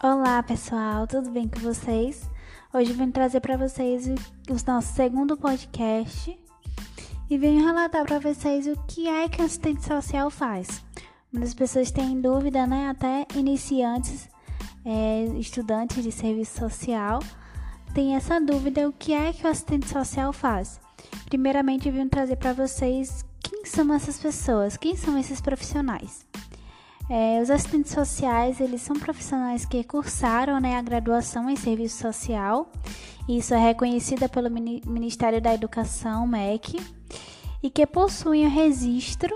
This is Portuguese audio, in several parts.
Olá pessoal, tudo bem com vocês? Hoje vim trazer para vocês o, nosso segundo podcast e venho relatar para vocês o que é que o assistente social faz. Muitas pessoas têm dúvida, né? Até iniciantes, é, estudantes de serviço social, têm essa dúvida: o que é que o assistente social faz? Primeiramente, vim trazer para vocês quem são essas pessoas, quem são esses profissionais. É, os assistentes sociais, eles são profissionais que cursaram né, a graduação em serviço social. Isso é reconhecida pelo Ministério da Educação, MEC, e que possuem o registro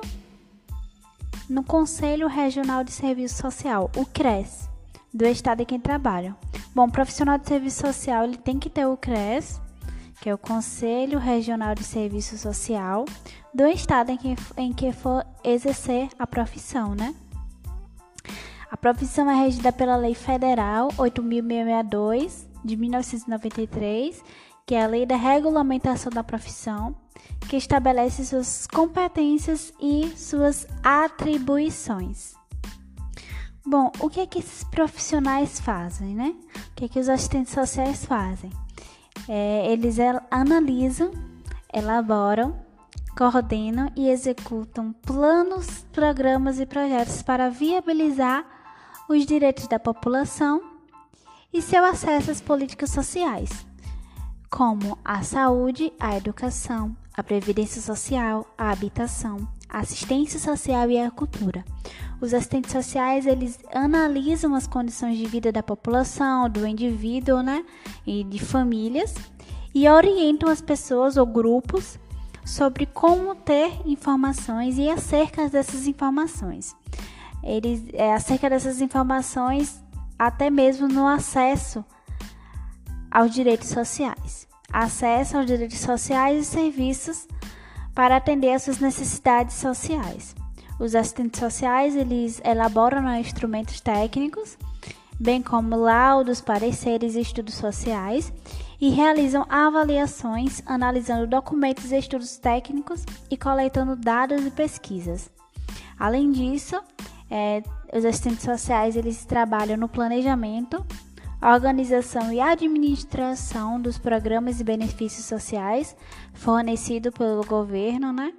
no Conselho Regional de Serviço Social, o CRES, do estado em que trabalham. Bom, profissional de serviço social, ele tem que ter o CRES, que é o Conselho Regional de Serviço Social, do estado em que, em que for exercer a profissão, né? A profissão é regida pela Lei Federal 8.662 de 1993, que é a Lei da Regulamentação da Profissão, que estabelece suas competências e suas atribuições. Bom, o que é que esses profissionais fazem, né? O que é que os assistentes sociais fazem? É, eles analisam, elaboram, coordenam e executam planos, programas e projetos para viabilizar os direitos da população e seu acesso às políticas sociais, como a saúde, a educação, a previdência social, a habitação, a assistência social e a cultura. Os assistentes sociais, eles analisam as condições de vida da população, do indivíduo, né, e de famílias e orientam as pessoas ou grupos sobre como ter informações e acerca dessas informações eles, é, acerca dessas informações, até mesmo no acesso aos direitos sociais. Acesso aos direitos sociais e serviços para atender às suas necessidades sociais. Os assistentes sociais, eles elaboram né, instrumentos técnicos, bem como laudos, pareceres e estudos sociais, e realizam avaliações analisando documentos e estudos técnicos e coletando dados e pesquisas. Além disso, é, os assistentes sociais eles trabalham no planejamento, organização e administração dos programas e benefícios sociais fornecidos pelo governo, né?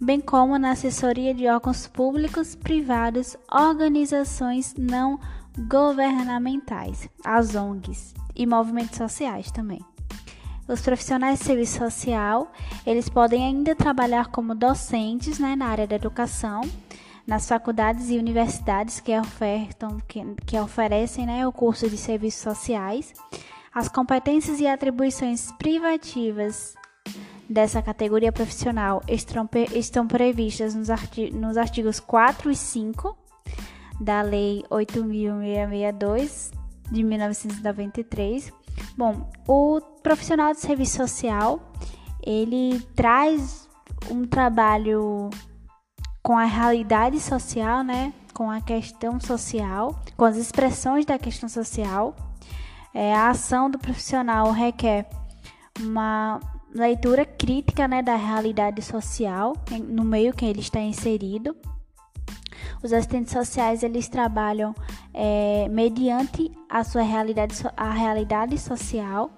bem como na assessoria de órgãos públicos, privados, organizações não governamentais, as ONGs e movimentos sociais também. Os profissionais de serviço social, eles podem ainda trabalhar como docentes né, na área da educação, nas faculdades e universidades que ofertam, que, que oferecem né, o curso de serviços sociais. As competências e atribuições privativas dessa categoria profissional estão, estão previstas nos, artig nos artigos 4 e 5 da Lei 8.662 de 1993. Bom, o profissional de serviço social ele traz um trabalho com a realidade social, né? Com a questão social, com as expressões da questão social. É, a ação do profissional requer uma leitura crítica né, da realidade social no meio que ele está inserido. Os assistentes sociais eles trabalham é, mediante a sua realidade, a realidade social,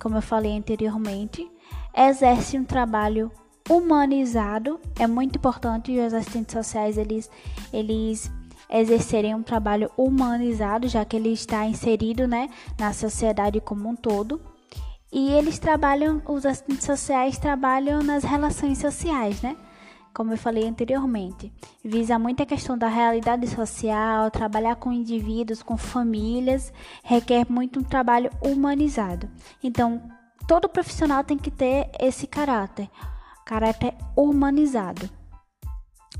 como eu falei anteriormente, exerce um trabalho humanizado. É muito importante os assistentes sociais eles, eles exercerem um trabalho humanizado, já que ele está inserido né, na sociedade como um todo. E eles trabalham, os assistentes sociais trabalham nas relações sociais, né? Como eu falei anteriormente, visa muito a questão da realidade social, trabalhar com indivíduos, com famílias, requer muito um trabalho humanizado. Então, todo profissional tem que ter esse caráter caráter humanizado.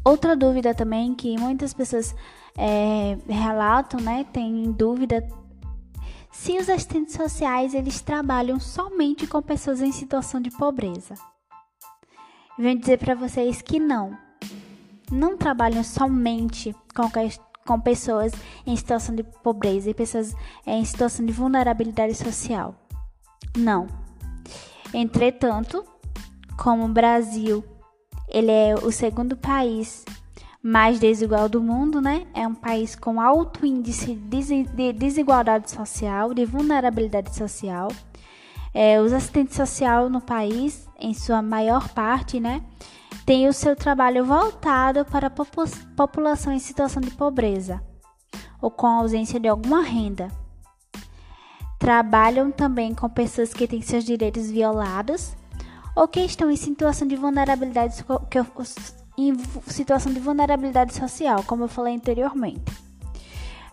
Outra dúvida também que muitas pessoas é, relatam, né, tem dúvida se os assistentes sociais eles trabalham somente com pessoas em situação de pobreza. Venho dizer para vocês que não. Não trabalham somente com, com pessoas em situação de pobreza e pessoas é, em situação de vulnerabilidade social. Não. Entretanto, como o Brasil, ele é o segundo país mais desigual do mundo, né? É um país com alto índice de desigualdade social, de vulnerabilidade social. É, os assistentes sociais no país, em sua maior parte, né, têm o seu trabalho voltado para a população em situação de pobreza ou com ausência de alguma renda. Trabalham também com pessoas que têm seus direitos violados ou que estão em situação de vulnerabilidade, em situação de vulnerabilidade social, como eu falei anteriormente.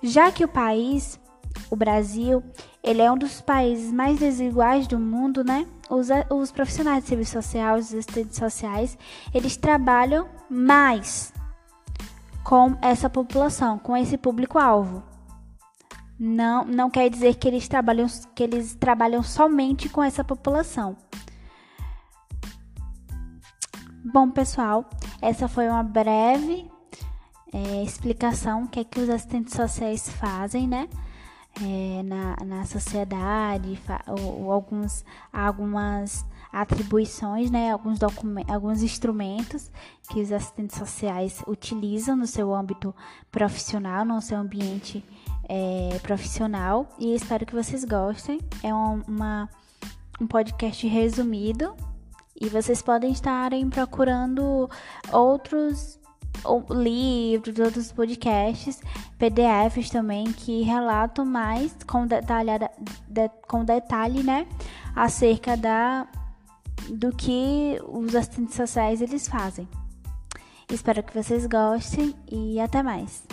Já que o país, o Brasil, ele é um dos países mais desiguais do mundo, né? Os, os profissionais de serviço social, os assistentes sociais, eles trabalham mais com essa população, com esse público-alvo. Não, não quer dizer que eles trabalham que eles trabalham somente com essa população. Bom, pessoal, essa foi uma breve é, explicação que é que os assistentes sociais fazem, né? É, na, na sociedade, ou, ou, alguns, algumas atribuições, né? Alguns alguns instrumentos que os assistentes sociais utilizam no seu âmbito profissional, no seu ambiente é, profissional. E espero que vocês gostem. É uma, um podcast resumido e vocês podem estarem procurando outros livros, outros podcasts, PDFs também que relatam mais com, detalhada, de, com detalhe, né, acerca da do que os assistentes sociais eles fazem. Espero que vocês gostem e até mais.